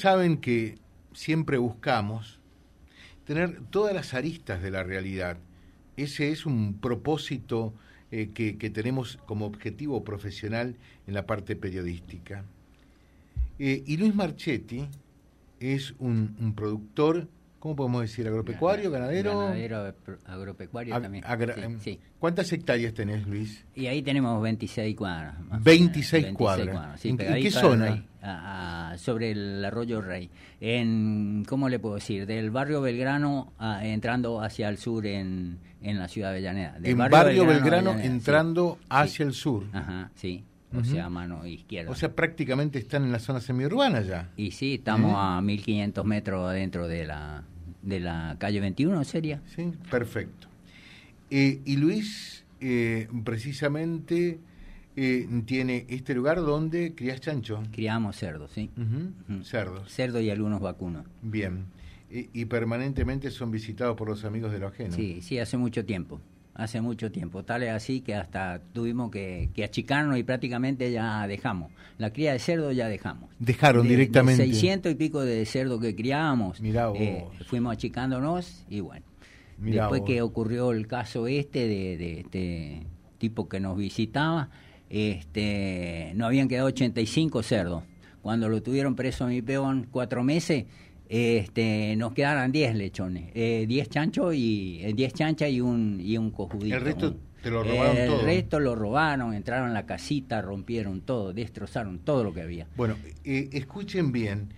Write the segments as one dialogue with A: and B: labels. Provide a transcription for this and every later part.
A: Saben que siempre buscamos tener todas las aristas de la realidad. Ese es un propósito eh, que, tenemos como objetivo profesional en la parte periodística. Eh, y Luis Marchetti es un productor ¿cómo podemos decir? ¿Agropecuario, ganadero?
B: Ganadero, agropecuario también.
A: Em, ¿Cuántas hectáreas tenés, Luis?
B: Y ahí tenemos 26 cuadras.
A: 26, cuadras. ¿En, qué zona?
B: sobre el arroyo Rey. En, ¿Cómo le puedo decir? Del barrio Belgrano entrando hacia el sur en, en la ciudad de Avellaneda.
A: en barrio, Belgrano, entrando hacia el sur.
B: Ajá, sí o sea, a mano izquierda.
A: O sea, prácticamente están en la zona semiurbana ya.
B: Y sí, estamos a 1500 metros dentro de la, de la calle 21, ¿sería?
A: Sí, perfecto. Eh, y Luis, eh, precisamente, eh, tiene este lugar donde crías chancho.
B: Criamos cerdos, sí.
A: Cerdos.
B: Cerdo y algunos vacunos.
A: Bien. Y, y, permanentemente son visitados por los amigos de lo ajeno.
B: Sí, sí, hace mucho tiempo hace mucho tiempo. Tal es así que hasta tuvimos que, achicarnos y prácticamente ya dejamos. La cría de cerdo ya dejamos.
A: Dejaron directamente.
B: De 600 y pico de cerdo que criábamos. Eh, fuimos achicándonos y bueno. después que ocurrió el caso este de, este tipo que nos visitaba, este, no habían quedado 85 cerdos. Cuando lo tuvieron preso a mi peón cuatro meses, este, nos quedaron 10 lechones, 10 eh, chanchos y 10 eh, chanchas y un y un cojudito.
A: El resto te lo robaron
B: el
A: todo.
B: El resto lo robaron, entraron a la casita, rompieron todo, destrozaron todo lo que había.
A: Bueno, eh, escuchen bien,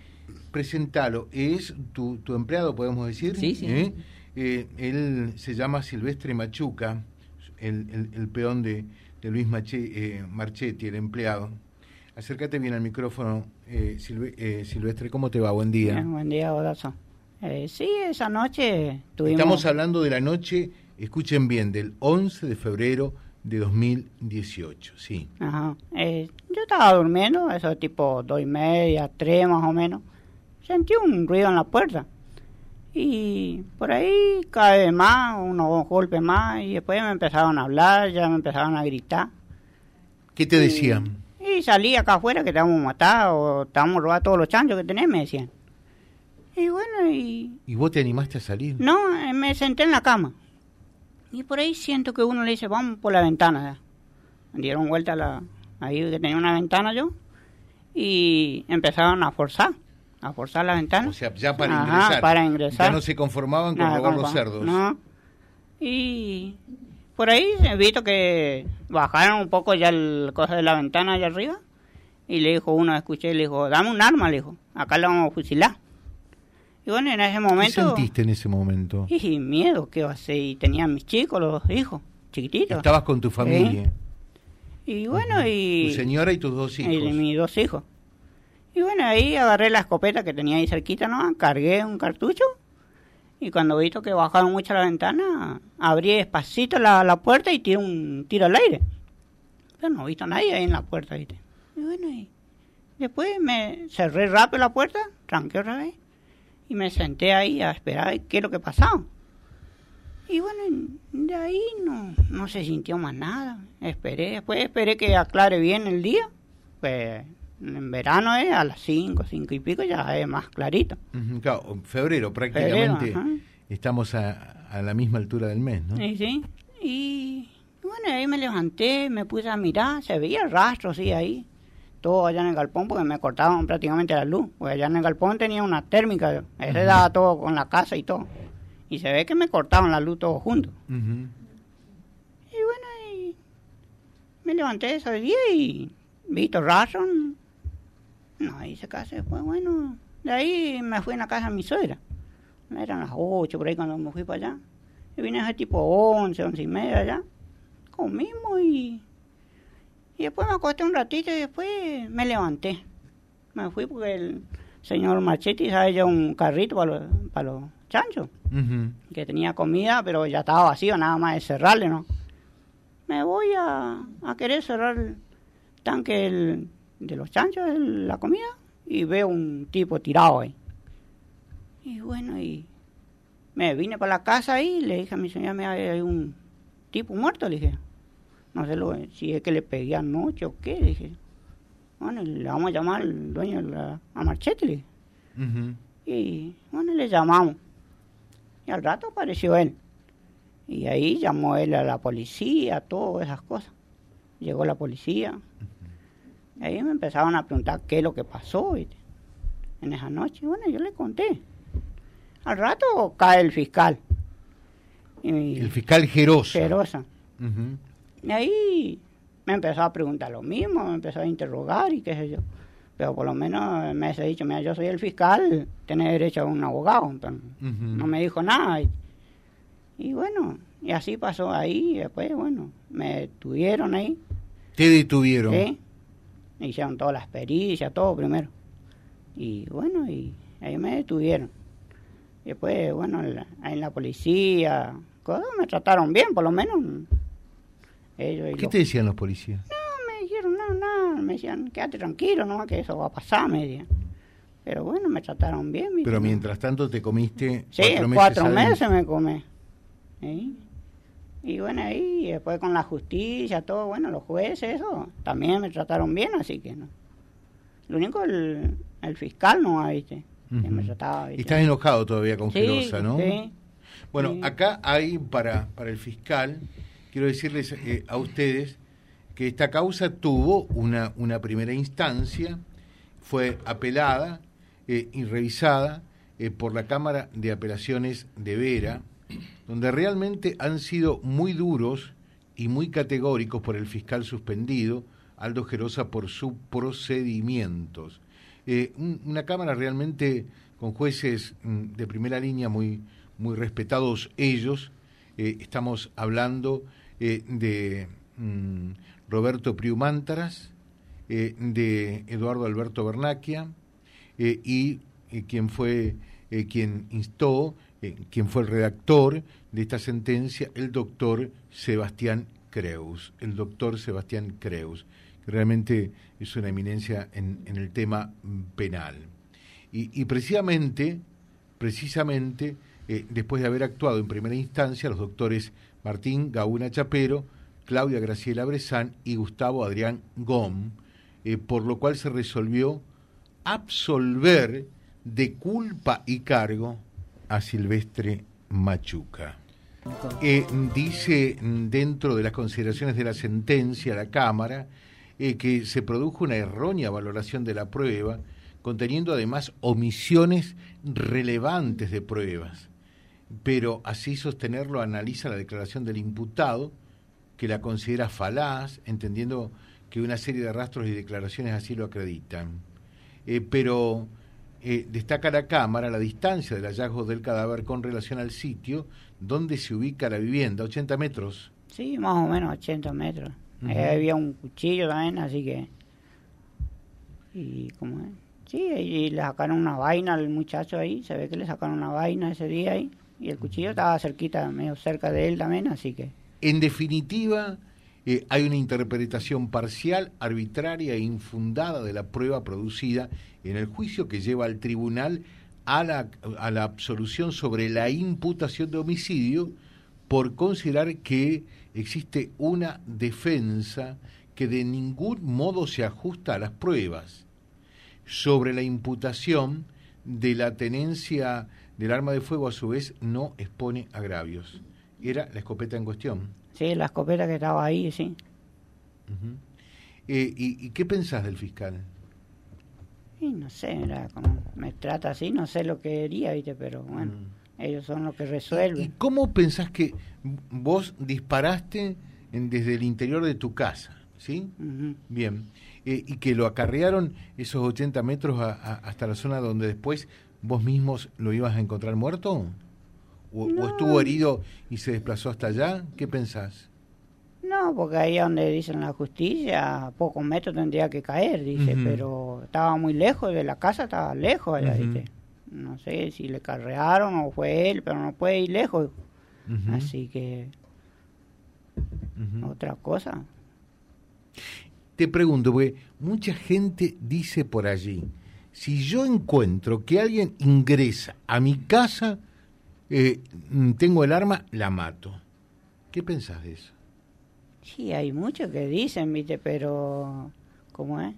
A: presentalo, es tu, tu empleado, podemos decir.
B: Sí, sí.
A: él se llama Silvestre Machuca, el, el, peón de, de Luis Marchetti, el empleado Acércate bien al micrófono, eh, eh, Silvestre, ¿cómo te va? Buen día.
C: buen día, Odazo. Eh, sí, esa noche tuvimos...
A: Estamos hablando de la noche, escuchen bien, del 11 de febrero de 2018, sí.
C: Ajá. Eh, yo estaba durmiendo, eso tipo dos y media, tres más o menos. Sentí un ruido en la puerta. Y por ahí cae más, unos golpes más, y después me empezaron a hablar, ya me empezaron a gritar.
A: ¿Qué te decían?
C: Y salí acá afuera que a o te vamos a robar todos los chanchos que tenés, me decían. Y bueno, y...
A: ¿Y vos te animaste a salir?
C: No, me senté en la cama. Y por ahí siento que uno le dice, vamos por la ventana. Dieron vuelta la, ahí que tenía una ventana yo. Y empezaron a forzar, a forzar la ventana.
A: O sea, ya para ingresar.
C: para ingresar.
A: Ya no se conformaban con robar los cerdos.
C: No. Y por ahí he visto que bajaron un poco ya el cosa de la ventana allá arriba y le dijo uno, escuché, le dijo, dame un arma, le dijo, acá la vamos a fusilar. Y bueno, en ese momento...
A: ¿Qué sentiste en ese momento?
C: Y miedo, ¿qué va a hacer? Y tenía mis chicos, los hijos, chiquititos.
A: Estabas con tu familia.
C: Y bueno, y...
A: Tu señora y tus dos hijos.
C: Y mis dos hijos. Y bueno, ahí agarré la escopeta que tenía ahí cerquita, ¿no? Cargué un cartucho y cuando vi que bajaron mucho la ventana, abrí despacito la, la puerta y tiré un tiro al aire. Pero no he visto a nadie ahí en la puerta, ¿viste? Y bueno, y después me cerré rápido la puerta, tranqué otra vez, y me senté ahí a esperar qué es lo que pasaba. Y bueno, de ahí no, no se sintió más nada. Esperé, después esperé que aclare bien el día. Pues en verano es a las 5, 5 y pico ya es más clarito.
A: claro, febrero prácticamente estamos a, a, la misma altura del mes, ¿no?
C: Sí, sí. Y bueno, ahí me levanté, me puse a mirar, se veía el rastro, sí, ahí. Todo allá en el galpón porque me cortaban prácticamente la luz. Porque allá en el galpón tenía una térmica, ese daba todo con la casa y todo. Y se ve que me cortaban la luz todos juntos. Y bueno, y me levanté ese día y visto rastro, no, ahí se casó después, bueno, de ahí me fui en la casa de mi suegra. Eran las 8 por ahí cuando me fui para allá. Y vine a ese tipo 11, 11 y media allá. Comimos y... Y después me acosté un ratito y después me levanté. Me fui porque el señor Marchetti sabe ya un carrito para los, para los chanchos. Que tenía comida, pero ya estaba vacío, nada más de cerrarle, ¿no? Me voy a, a querer cerrar el tanque el, de los chanchos la comida y veo un tipo tirado ahí. Y bueno, y me vine para la casa y le dije a mi señora, mira, hay un tipo muerto, le dije. No sé lo, si es que le pegué anoche o qué, le dije. Bueno, le vamos a llamar al dueño de la, a Marchetti, Y bueno, le llamamos. Y al rato apareció él. Y ahí llamó él a la policía, todas esas cosas. Llegó la policía. Y ahí me empezaron a preguntar qué es lo que pasó en esa noche. Bueno, yo le conté. Al rato cae el fiscal.
A: el fiscal Gerosa.
C: Gerosa. Y ahí me empezó a preguntar lo mismo, me empezó a interrogar y qué sé yo. Pero por lo menos me ha dicho, mira, yo soy el fiscal, tiene derecho a un abogado. No me dijo nada. Y, bueno, y así pasó ahí. Y después, bueno, me detuvieron ahí.
A: ¿Te detuvieron?
C: Sí. Me hicieron todas las pericias, todo primero. Y bueno, y ahí me detuvieron. Después, bueno, ahí en la policía, me trataron bien, por lo menos.
A: ¿Qué te decían los policías?
C: No, me dijeron, no, no, me decían, quédate tranquilo, no, que eso va a pasar, me Pero bueno, me trataron bien.
A: Pero mientras tanto te comiste
C: sí, cuatro meses, me comí. Y bueno, ahí después con la justicia, todo, bueno, los jueces, eso, también me trataron bien, así que no. Lo único, el, el fiscal no, ¿viste? me trataba,
A: Y estás enojado todavía con sí, ¿no? Sí. Bueno, acá hay para, para el fiscal quiero decirles eh, a ustedes que esta causa tuvo una, una primera instancia, fue apelada eh, y revisada eh, por la Cámara de Apelaciones de Vera, donde realmente han sido muy duros y muy categóricos por el fiscal suspendido, Aldo Gerosa, por sus procedimientos. una Cámara realmente con jueces mm, de primera línea muy, muy respetados ellos. estamos hablando eh, de mm, Roberto Priumántaras, eh, de Eduardo Alberto Bernaquia eh, quien fue quien instó, quien fue el redactor de esta sentencia, el doctor Sebastián Creus, el doctor Sebastián Creus, que realmente es una eminencia en, el tema penal. Y, y precisamente, precisamente, después de haber actuado en primera instancia, los doctores Martín Gauna Chapero, Claudia Graciela Brezán y Gustavo Adrián Gom, eh, por lo cual se resolvió absolver de culpa y cargo a Silvestre Machuca. Eh, dice dentro de las consideraciones de la sentencia la Cámara eh, que se produjo una errónea valoración de la prueba, conteniendo además omisiones relevantes de pruebas pero así sostenerlo analiza la declaración del imputado, que la considera falaz, entendiendo que una serie de rastros y declaraciones así lo acreditan. Eh, pero eh, destaca la Cámara la distancia del hallazgo del cadáver con relación al sitio donde se ubica la vivienda, 80 metros.
C: Sí, más o menos 80 metros. había un cuchillo también, así que... Y como Sí, y le sacaron una vaina al muchacho ahí, se ve que le sacaron una vaina ese día ahí y el cuchillo estaba cerquita, medio cerca de él también, así que...
A: En definitiva, eh, hay una interpretación parcial, arbitraria e infundada de la prueba producida en el juicio que lleva al tribunal a la, a la absolución sobre la imputación de homicidio por considerar que existe una defensa que de ningún modo se ajusta a las pruebas sobre la imputación de la tenencia del arma de fuego a su vez no expone agravios. Era la escopeta en cuestión.
C: Sí, la escopeta que estaba ahí, sí.
A: Eh, y, qué pensás del fiscal?
C: Y no sé, como, me trata así, no sé lo que quería, ¿viste? pero bueno, mm. ellos son los que resuelven.
A: ¿Y, cómo pensás que vos disparaste desde el interior de tu casa? ¿Sí? Bien. Eh, y que lo acarrearon esos 80 metros hasta la zona donde después vos mismos lo ibas a encontrar muerto? ¿O, estuvo herido y se desplazó hasta allá? ¿Qué pensás?
C: No, porque ahí donde dicen la justicia, a pocos metros tendría que caer, dice, pero estaba muy lejos de la casa, estaba lejos allá, No sé si le carrearon o fue él, pero no puede ir lejos. Así que... Otra cosa.
A: Te pregunto, porque mucha gente dice por allí, si yo encuentro que alguien ingresa a mi casa, eh, tengo el arma, la mato. ¿Qué pensás de eso?
C: Sí, hay muchos que dicen, viste, pero ¿cómo es?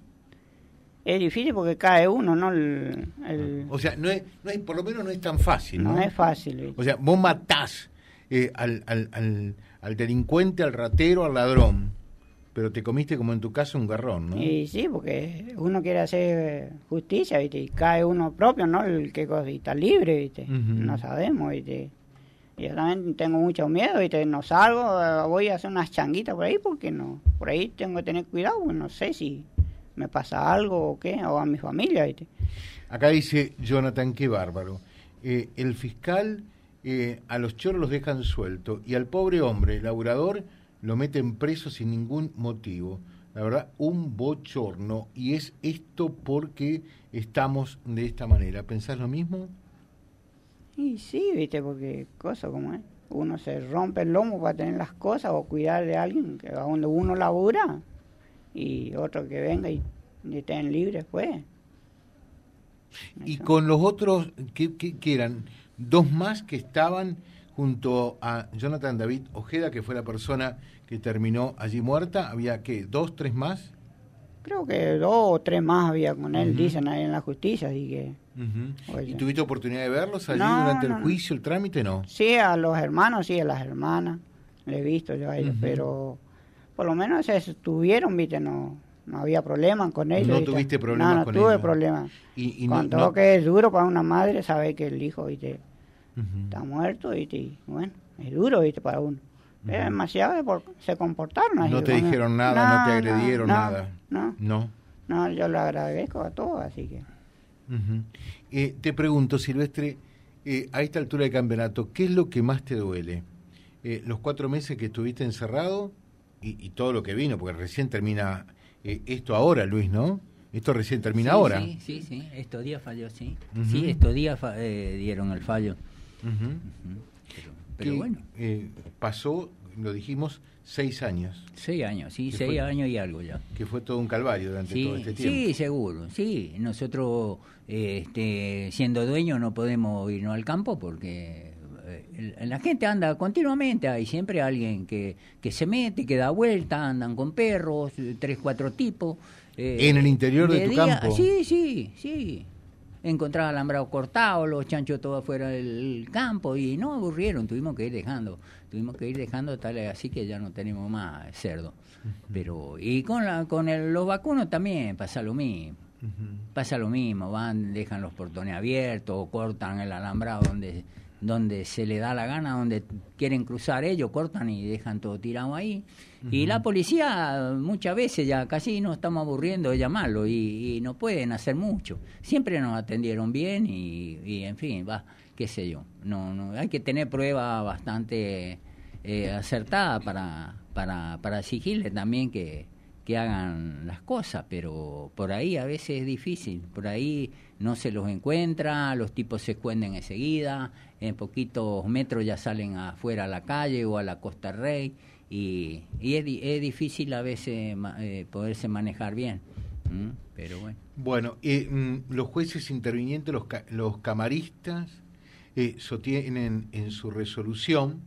C: Es difícil porque cae uno, ¿no? El,
A: O sea, no es, no es, por lo menos no es tan fácil.
C: No, es fácil.
A: O sea, vos matás eh, al, al, al, al, delincuente, al ratero, al ladrón, pero te comiste como en tu caso un garrón, ¿no?
C: Y sí, porque uno quiere hacer justicia, ¿viste? Y cae uno propio, ¿no? El que está libre, ¿viste? No sabemos, ¿viste? Yo también tengo mucho miedo, ¿viste? No salgo, eh, voy a hacer unas changuitas por ahí porque no, por ahí tengo que tener cuidado, no sé si me pasa algo o qué, o a mi familia, ¿viste?
A: Acá dice Jonathan, qué bárbaro. Eh, el fiscal eh, a los choros los dejan sueltos y al pobre hombre, el laburador, lo meten preso sin ningún motivo. La verdad, un bochorno. Y es esto porque estamos de esta manera. ¿Pensás lo mismo?
C: Y sí, viste, porque cosa como es. Uno se rompe el lomo para tener las cosas o cuidar de alguien que a donde uno labura y otro que venga y, estén libres, pues.
A: Y con los otros, ¿qué, qué, eran? Dos más que estaban junto a Jonathan David Ojeda, que fue la persona que terminó allí muerta. ¿Había qué? ¿Dos, tres más?
C: Creo que dos o tres más había con él, dicen ahí en la justicia, así que...
A: ¿Y tuviste oportunidad de verlos allí durante el juicio, el trámite, no?
C: Sí, a los hermanos, sí, a las hermanas, le he visto yo a ellos, pero por lo menos se estuvieron, viste, no no había problema con ellos.
A: No tuviste problemas
C: no,
A: con
C: tuve problemas. Y, con todo que es duro para una madre saber que el hijo, viste, está muerto, viste, y bueno, es duro, viste, para uno. Es demasiado, se comportaron
A: No te dijeron nada, no, te agredieron nada.
C: No, no. No, yo lo agradezco a todos, así que...
A: Eh, te pregunto, Silvestre, eh, a esta altura del campeonato, ¿qué es lo que más te duele? Eh, ¿Los cuatro meses que estuviste encerrado y, todo lo que vino? Porque recién termina esto ahora, Luis, ¿no? Esto recién termina ahora.
B: Sí, sí, sí, estos días falló, sí. Sí, estos días dieron el fallo.
A: Pero, bueno. pasó, lo dijimos, seis años.
B: Seis años, sí, seis años y algo ya.
A: Que fue todo un calvario durante todo este tiempo.
B: Sí, seguro, sí. Nosotros, este, siendo dueños, no podemos irnos al campo porque eh, la gente anda continuamente, hay siempre alguien que, que se mete, que da vuelta, andan con perros, tres, cuatro tipos.
A: Eh, ¿En el interior de, tu campo?
B: Sí, sí, sí encontraba alambrado cortado, los chanchos todos afuera del campo y no aburrieron, tuvimos que ir dejando, tuvimos que ir dejando tal así que ya no tenemos más cerdo. Pero y con la con el, los vacunos también pasa lo mismo. Pasa lo mismo, van, dejan los portones abiertos o cortan el alambrado donde donde se le da la gana, donde quieren cruzar ellos, cortan y dejan todo tirado ahí. Y la policía muchas veces ya casi nos estamos aburriendo de llamarlo y, no pueden hacer mucho. Siempre nos atendieron bien y, en fin, va, qué sé yo. No, no, hay que tener pruebas bastante eh, acertadas para, para, para exigirle también que, que hagan las cosas, pero por ahí a veces es difícil, por ahí no se los encuentra, los tipos se esconden enseguida, en poquitos metros ya salen afuera a la calle o a la Costa Rey y, es, difícil a veces eh, poderse manejar bien. Pero bueno.
A: Bueno, eh, los jueces intervinientes, los, los camaristas, eh, sostienen en su resolución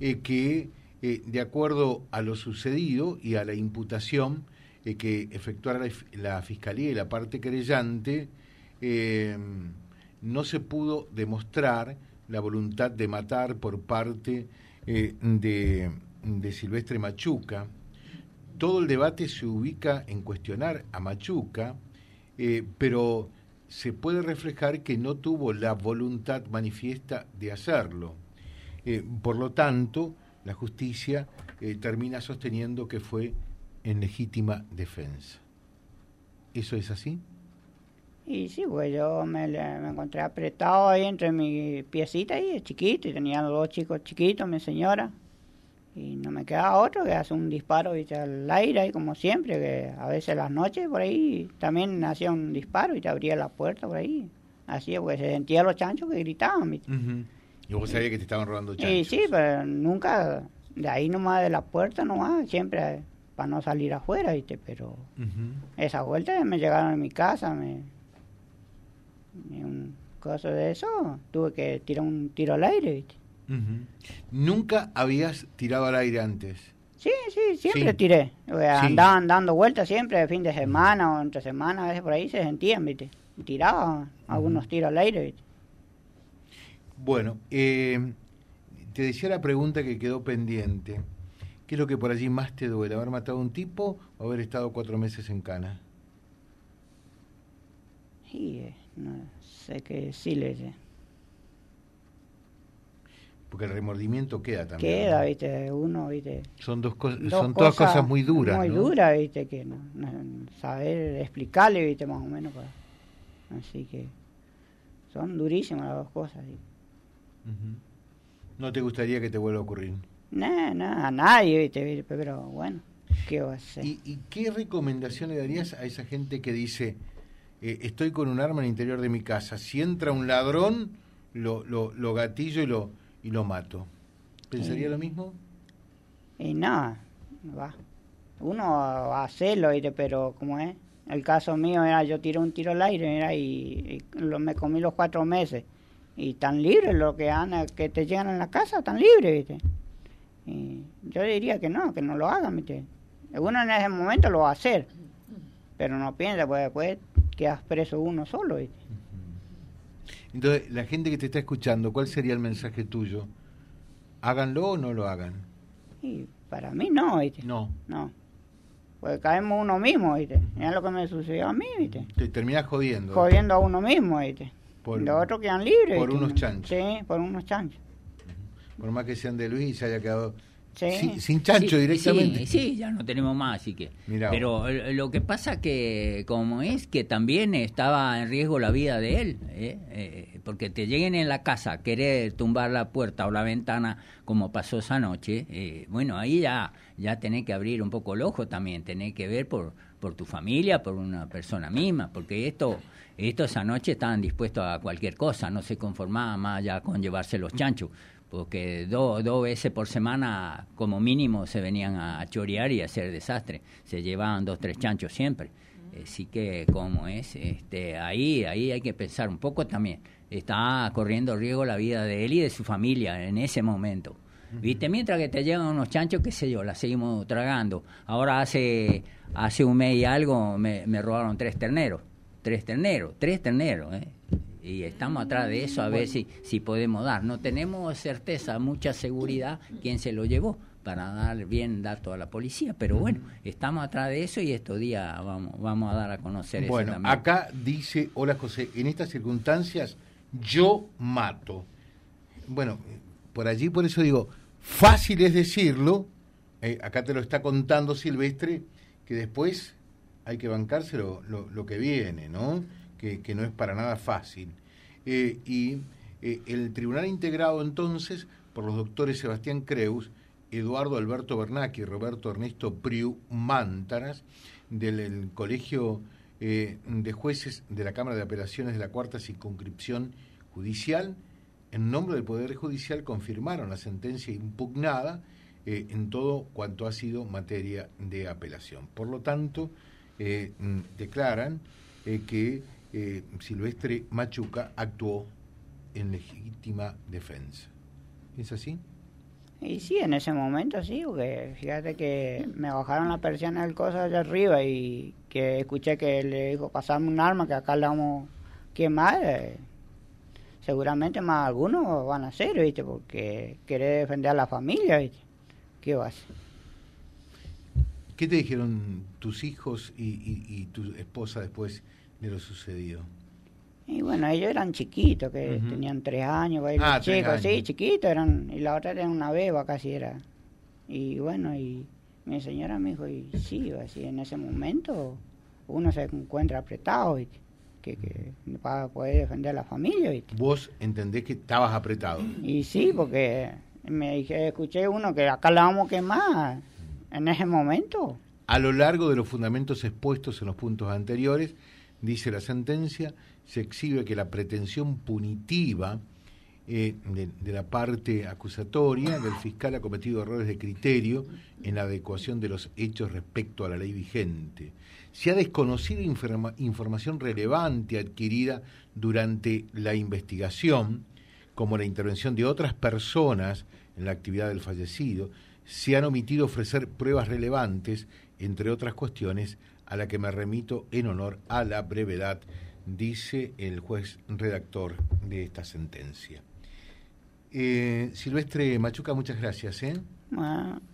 A: eh, que de acuerdo a lo sucedido y a la imputación que efectuara la, la, Fiscalía y la parte querellante, no se pudo demostrar la voluntad de matar por parte de de Silvestre Machuca, todo el debate se ubica en cuestionar a Machuca, eh, pero se puede reflejar que no tuvo la voluntad manifiesta de hacerlo. Eh, por lo tanto, la justicia eh, termina sosteniendo que fue en legítima defensa. ¿Eso es así?
C: Y sí, pues yo me, encontré apretado ahí entre mi piecita y chiquito, y tenía dos chicos chiquitos, mi señora y no me queda otro que hacer un disparo y al aire y como siempre que a veces las noches por ahí también hacía un disparo y te abría la puerta por ahí. Así porque se sentía los chanchos que gritaban
A: y vos sabías que te estaban robando chanchos
C: sí pero nunca de ahí nomás de la puerta nomás siempre para no salir afuera viste pero esa vuelta me llegaron a mi casa me, un cosa de eso tuve que tirar un tiro al aire viste
A: Nunca habías tirado al aire antes.
C: Sí, sí, siempre tiré. Andaban dando vueltas siempre, de fin de semana o entre semana, a veces por ahí se sentían, ¿viste? Y tiraban algunos tiros al aire, ¿viste?
A: Bueno, eh, te decía la pregunta que quedó pendiente. ¿Qué es lo que por allí más te duele? ¿Haber matado a un tipo o haber estado cuatro meses en cana?
C: Sí, eh, no sé qué decirle.
A: Porque el remordimiento queda también.
C: Queda, viste, uno, viste.
A: Son dos, cosas, son todas cosas muy duras.
C: Muy duras, viste, que no, saber explicarle, viste, más o menos. Así que son durísimas las dos cosas.
A: ¿No te gustaría que te vuelva a ocurrir?
C: No, no, a nadie, ¿viste? pero bueno, ¿qué va a hacer?
A: ¿Y, qué recomendación le darías a esa gente que dice, eh, estoy con un arma en el interior de mi casa, si entra un ladrón, lo, lo, lo gatillo y lo, y lo mato? ¿Pensaría lo mismo?
C: Y no, va. Uno va a hacerlo, pero como es, el caso mío era, yo tiré un tiro al aire y, lo, me comí los cuatro meses. Y tan libres lo que anda, que te llegan a la casa, tan libres, ¿viste? Y yo diría que no, que no lo hagan, ¿viste? Uno en ese momento lo va a hacer, pero no piensa, pues después quedas preso uno solo, ¿viste?
A: Entonces, la gente que te está escuchando, ¿cuál sería el mensaje tuyo? ¿Háganlo o no lo hagan?
C: Y para mí no, ¿viste?
A: No.
C: No. Pues caemos uno mismo, ¿viste? Es lo que me sucedió a mí, ¿viste?
A: Te terminas jodiendo.
C: Jodiendo a uno mismo, ¿viste? Por, Los otros quedan libres.
A: Por unos chanchos.
C: Sí, por unos chanchos
A: por más que sean de Luis y se haya quedado sin, chancho directamente.
B: Sí, ya no tenemos más, así que. Pero lo que pasa que, como es, que también estaba en riesgo la vida de él, ¿eh? Eh, porque te lleguen en la casa querer tumbar la puerta o la ventana, como pasó esa noche, eh, bueno, ahí ya, ya tenés que abrir un poco el ojo también, tenés que ver por, por tu familia, por una persona misma, porque esto, esto esa noche estaban dispuestos a cualquier cosa, no se conformaban más ya con llevarse los chanchos porque dos veces por semana como mínimo se venían a, chorear y a hacer desastre. Se llevaban dos, tres chanchos siempre. Así que como es, este, ahí, ahí hay que pensar un poco también. Está corriendo riesgo la vida de él y de su familia en ese momento. ¿Viste? Mientras que te llegan unos chanchos, qué sé yo, la seguimos tragando. Ahora hace, hace un mes y algo me, me robaron tres terneros. Tres terneros, tres terneros, ¿eh? Y estamos atrás de eso a ver si, si podemos dar. No tenemos certeza, mucha seguridad quién se lo llevó para dar bien dato a la policía, pero bueno, estamos atrás de eso y estos días vamos, vamos a dar a conocer
A: bueno,
B: eso
A: acá dice, hola José, en estas circunstancias yo mato. Bueno, por allí por eso digo, fácil es decirlo, eh, acá te lo está contando Silvestre, que después hay que bancarse lo, lo que viene, ¿no? Que, no es para nada fácil. Eh, y eh, el tribunal integrado entonces por los doctores Sebastián Creus, Eduardo Alberto Bernacchi y Roberto Ernesto Priu Mántaras, del Colegio eh, de Jueces de la Cámara de Apelaciones de la Cuarta Circunscripción Judicial, en nombre del Poder Judicial confirmaron la sentencia impugnada en todo cuanto ha sido materia de apelación. Por lo tanto, declaran que eh, Silvestre Machuca actuó en legítima defensa. ¿Es así?
C: Y sí, en ese momento sí, porque fíjate que me bajaron la persiana del cosa allá arriba y que escuché que le dijo, pasarme un arma que acá le vamos a quemar. Eh, seguramente más algunos van a hacer, ¿viste? Porque quiere defender a la familia, ¿viste? ¿Qué va a hacer?
A: ¿Qué te dijeron tus hijos y tu esposa después de lo sucedido?
C: Y bueno, ellos eran chiquitos, que tenían tres años, ah, chicos, sí, chiquitos eran, y la otra era una beba casi era. Y bueno, y mi señora me dijo, y sí, así en ese momento uno se encuentra apretado, Que, que para poder defender a la familia.
A: ¿Vos entendés que estabas apretado?
C: Y sí, porque me dije, escuché uno que acá la vamos a quemar en ese momento.
A: A lo largo de los fundamentos expuestos en los puntos anteriores, dice la sentencia, se exhibe que la pretensión punitiva eh, de, la parte acusatoria del fiscal ha cometido errores de criterio en la adecuación de los hechos respecto a la ley vigente. Se ha desconocido información relevante adquirida durante la investigación, como la intervención de otras personas en la actividad del fallecido, se han omitido ofrecer pruebas relevantes, entre otras cuestiones, a la que me remito en honor a la brevedad, dice el juez redactor de esta sentencia. Eh, Silvestre Machuca, muchas gracias. ¿eh?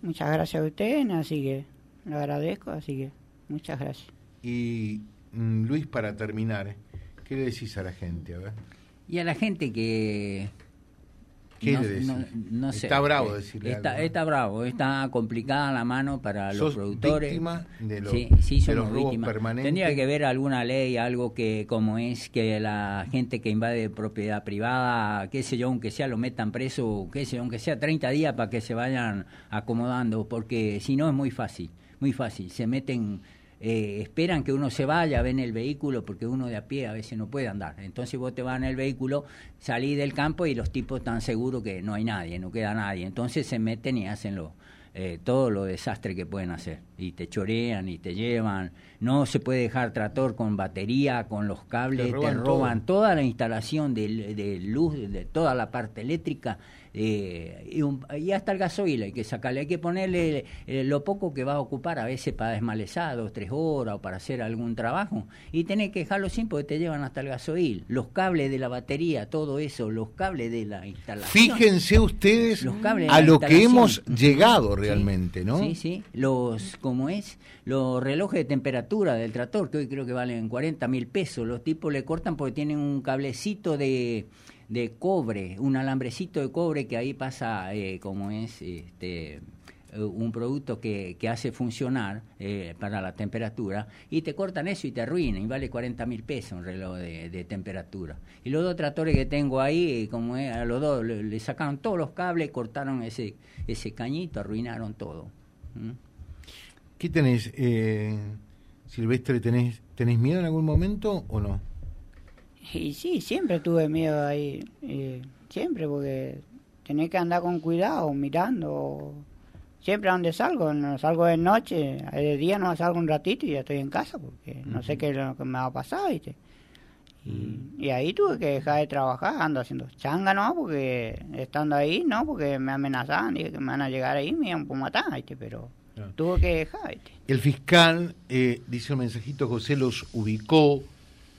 C: muchas gracias a usted, así que lo agradezco, así que muchas gracias.
A: Y mm, Luis, para terminar, ¿qué le decís a la gente? A ver.
B: Y a la gente que
A: ¿Qué no, sé. Está bravo decirle
B: está, está bravo, está complicada la mano para los productores.
A: víctima de, los,
B: sí, sí, somos víctimas. Tendría que ver alguna ley, algo que como es que la gente que invade propiedad privada, qué sé yo, aunque sea lo metan preso, qué sé yo, aunque sea 30 días para que se vayan acomodando, porque si no es muy fácil, muy fácil. Se meten eh, esperan que uno se vaya, ven el vehículo, porque uno de a pie a veces no puede andar. Entonces vos te vas en el vehículo, salís del campo y los tipos están seguros que no hay nadie, no queda nadie. Entonces se meten y hacen lo, eh, todo lo desastre que pueden hacer. Y te chorean y te llevan. No se puede dejar trator con batería, con los cables, te roban, toda la instalación de, de luz, de toda la parte eléctrica eh, y, hasta el gasoil hay que sacarle, hay que ponerle eh, lo poco que va a ocupar a veces para desmalezar dos, tres horas o para hacer algún trabajo. Y tenés que dejarlo sin porque te llevan hasta el gasoil. Los cables de la batería, todo eso, los cables de la instalación.
A: Fíjense ustedes a lo que hemos llegado realmente, ¿no?
B: Sí, sí. Los, como es, los relojes de temperatura del tractor, que hoy creo que valen 40 mil pesos, los tipos le cortan porque tienen un cablecito de de cobre, un alambrecito de cobre que ahí pasa eh, como es este, eh, un producto que, que hace funcionar eh, para la temperatura y te cortan eso y te arruinan y vale 40 mil pesos un reloj de, temperatura. Y los dos tractores que tengo ahí, como es, a los dos le, sacaron todos los cables, cortaron ese, ese cañito, arruinaron todo. ¿Mm?
A: ¿Qué tenés, Silvestre? ¿tenés, ¿Tenés miedo en algún momento o no?
C: Y sí, siempre tuve miedo ahí, siempre, porque tenés que andar con cuidado, mirando. Siempre a donde salgo, no salgo de noche, de día no salgo un ratito y ya estoy en casa, porque no sé qué es lo que me va a pasar, ¿viste? Y, ahí tuve que dejar de trabajar, ando haciendo changa, ¿no? Porque estando ahí, ¿no? Porque me amenazaban, dije que me van a llegar ahí me iban a matar, ¿viste? Pero tuve que dejar.
A: El fiscal, eh, dice el mensajito, José los ubicó,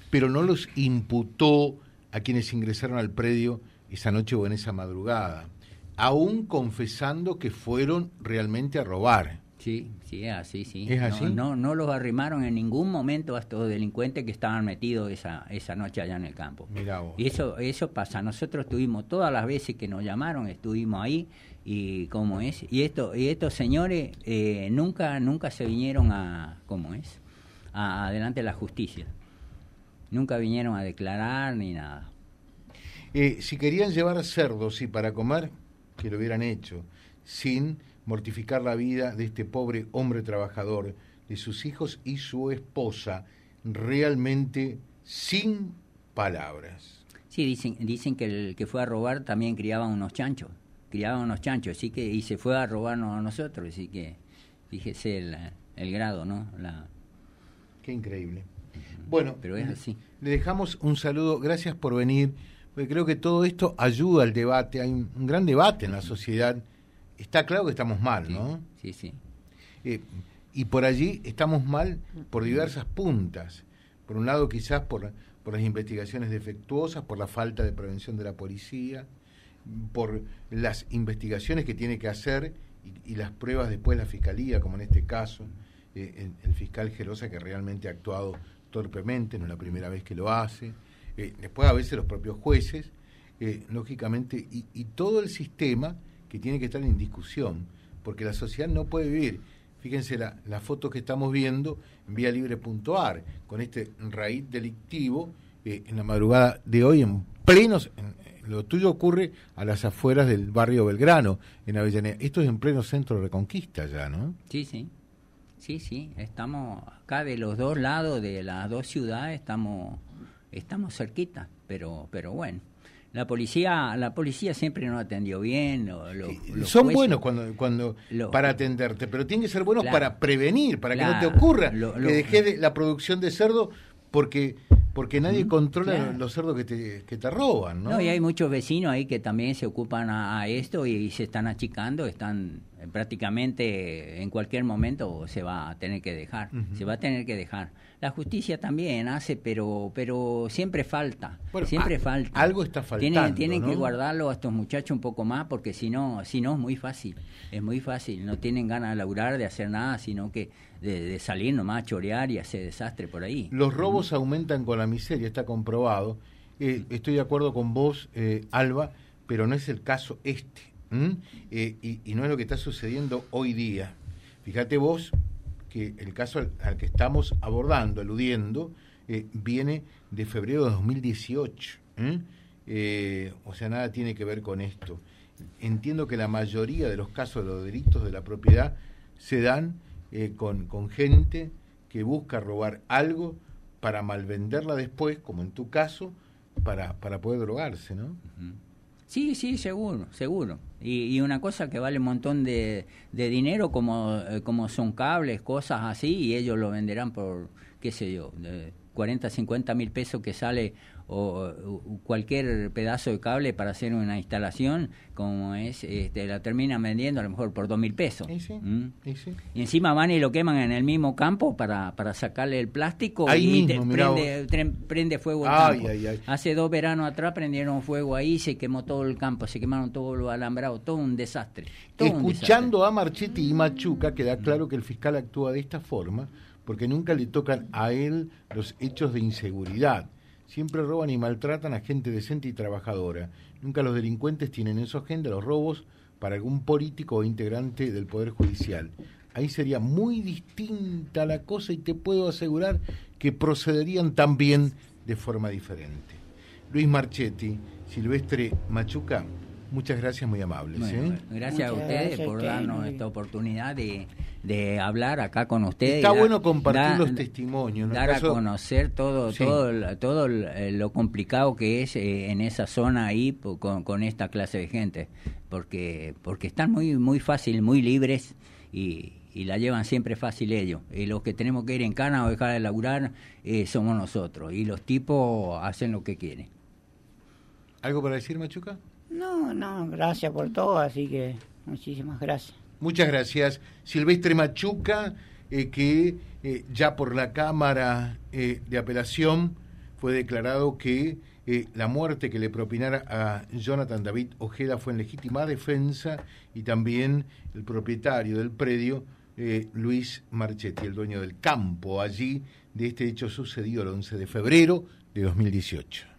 A: pero no los imputó a quienes ingresaron al predio esa noche o en esa madrugada, aún confesando que fueron realmente a robar.
B: Sí, sí, así, sí.
A: ¿Es así?
B: No, no, los arrimaron en ningún momento a estos delincuentes que estaban metidos esa, esa noche allá en el campo. Y eso, eso pasa. Nosotros estuvimos todas las veces que nos llamaron, estuvimos ahí y cómo es. Y esto, y estos señores eh, nunca, nunca se vinieron a, cómo es, a, adelante la justicia. Nunca vinieron a declarar ni nada.
A: Eh, si querían llevar cerdos y para comer, que lo hubieran hecho, sin mortificar la vida de este pobre hombre trabajador, de sus hijos y su esposa, realmente sin palabras.
B: Sí, dicen, dicen que el que fue a robar también criaba unos chanchos, criaba unos chanchos, así que, y se fue a robarnos a nosotros, así que fíjese el, el grado, ¿no? La...
A: Qué increíble. Bueno,
B: pero es así.
A: Le dejamos un saludo, gracias por venir, porque creo que todo esto ayuda al debate, hay un, gran debate en la sociedad. Está claro que estamos mal, ¿no?
B: Sí, sí.
A: Eh, y por allí estamos mal por diversas puntas. Por un lado, quizás por, por las investigaciones defectuosas, por la falta de prevención de la policía, por las investigaciones que tiene que hacer y, las pruebas después de la fiscalía, como en este caso, eh, el, el, fiscal Gerosa que realmente ha actuado torpemente, no es la primera vez que lo hace, eh, después a veces los propios jueces, eh, lógicamente, y, todo el sistema que tiene que estar en discusión, porque la sociedad no puede vivir. Fíjense la, la foto que estamos viendo en vía libre.ar, con este raíz delictivo eh, en la madrugada de hoy, en plenos, lo tuyo ocurre a las afueras del barrio Belgrano, en Avellaneda. Esto es en pleno centro de Reconquista ya, ¿no?
B: Sí, sí. Sí, sí, estamos acá de los dos lados de las dos ciudades, estamos, estamos cerquita, pero, pero bueno. La policía, la policía siempre nos atendió bien.
A: son buenos cuando, cuando para atenderte, pero tienen que ser buenos para prevenir, para que no te ocurra que dejes de, la producción de cerdo porque porque nadie controla los cerdos que te, que te roban, ¿no?
B: y hay muchos vecinos ahí que también se ocupan a, esto y, se están achicando, están prácticamente en cualquier momento se va a tener que dejar, se va a tener que dejar. La justicia también hace, pero pero siempre falta, siempre falta.
A: Algo está faltando.
B: Tienen, tienen que guardarlo a estos muchachos un poco más, porque si no, si no es muy fácil, es muy fácil. No tienen ganas de laburar, de hacer nada, sino que de, salir nomás a chorear y hacer desastre por ahí.
A: Los robos aumentan con la miseria, está comprobado. Eh, estoy de acuerdo con vos, eh, Alba, pero no es el caso este. Eh, y, no es lo que está sucediendo hoy día. Fíjate vos que el caso al, que estamos abordando, aludiendo, viene de febrero de 2018. o sea, nada tiene que ver con esto. Entiendo que la mayoría de los casos de los delitos de la propiedad se dan eh, con, gente que busca robar algo para malvenderla después, como en tu caso, para, para poder drogarse, ¿no?
B: Sí, sí, seguro, seguro. Y, y, una cosa que vale un montón de, de dinero, como, eh, como son cables, cosas así, y ellos lo venderán por, qué sé yo, de 40, 50 mil pesos que sale o, cualquier pedazo de cable para hacer una instalación, como es, este, la terminan vendiendo a lo mejor por dos mil pesos. ¿Mm? Y encima van y lo queman en el mismo campo para, para sacarle el plástico y prende, prende, fuego el campo. Hace dos veranos atrás prendieron fuego ahí, se quemó todo el campo, se quemaron todos los alambrados, todo un desastre.
A: Escuchando a Marchetti y Machuca, queda claro que el fiscal actúa de esta forma porque nunca le tocan a él los hechos de inseguridad Siempre roban y maltratan a gente decente y trabajadora. Nunca los delincuentes tienen en su agenda los robos para algún político o integrante del Poder Judicial. Ahí sería muy distinta la cosa y te puedo asegurar que procederían también de forma diferente. Luis Marchetti, Silvestre Machuca, Muchas gracias, muy amables. ¿eh?
B: Gracias a ustedes por darnos esta oportunidad de, de, hablar acá con ustedes.
A: Está bueno compartir los testimonios.
B: Dar a conocer todo, todo, todo lo complicado que es eh, en esa zona ahí con, con, esta clase de gente, porque porque están muy muy fácil, muy libres y, y la llevan siempre fácil ellos. Y los que tenemos que ir en cana o dejar de laburar eh, somos nosotros. Y los tipos hacen lo que quieren.
A: ¿Algo para decir, Machuca?
C: No, no, gracias por todo, así que muchísimas gracias.
A: Muchas gracias. Silvestre Machuca, eh, que eh, ya por la Cámara eh, de Apelación fue declarado que la muerte que le propinara a Jonathan David Ojeda fue en legítima defensa y también el propietario del predio, Luis Marchetti, el dueño del campo allí de este hecho sucedido el 11 de febrero de 2018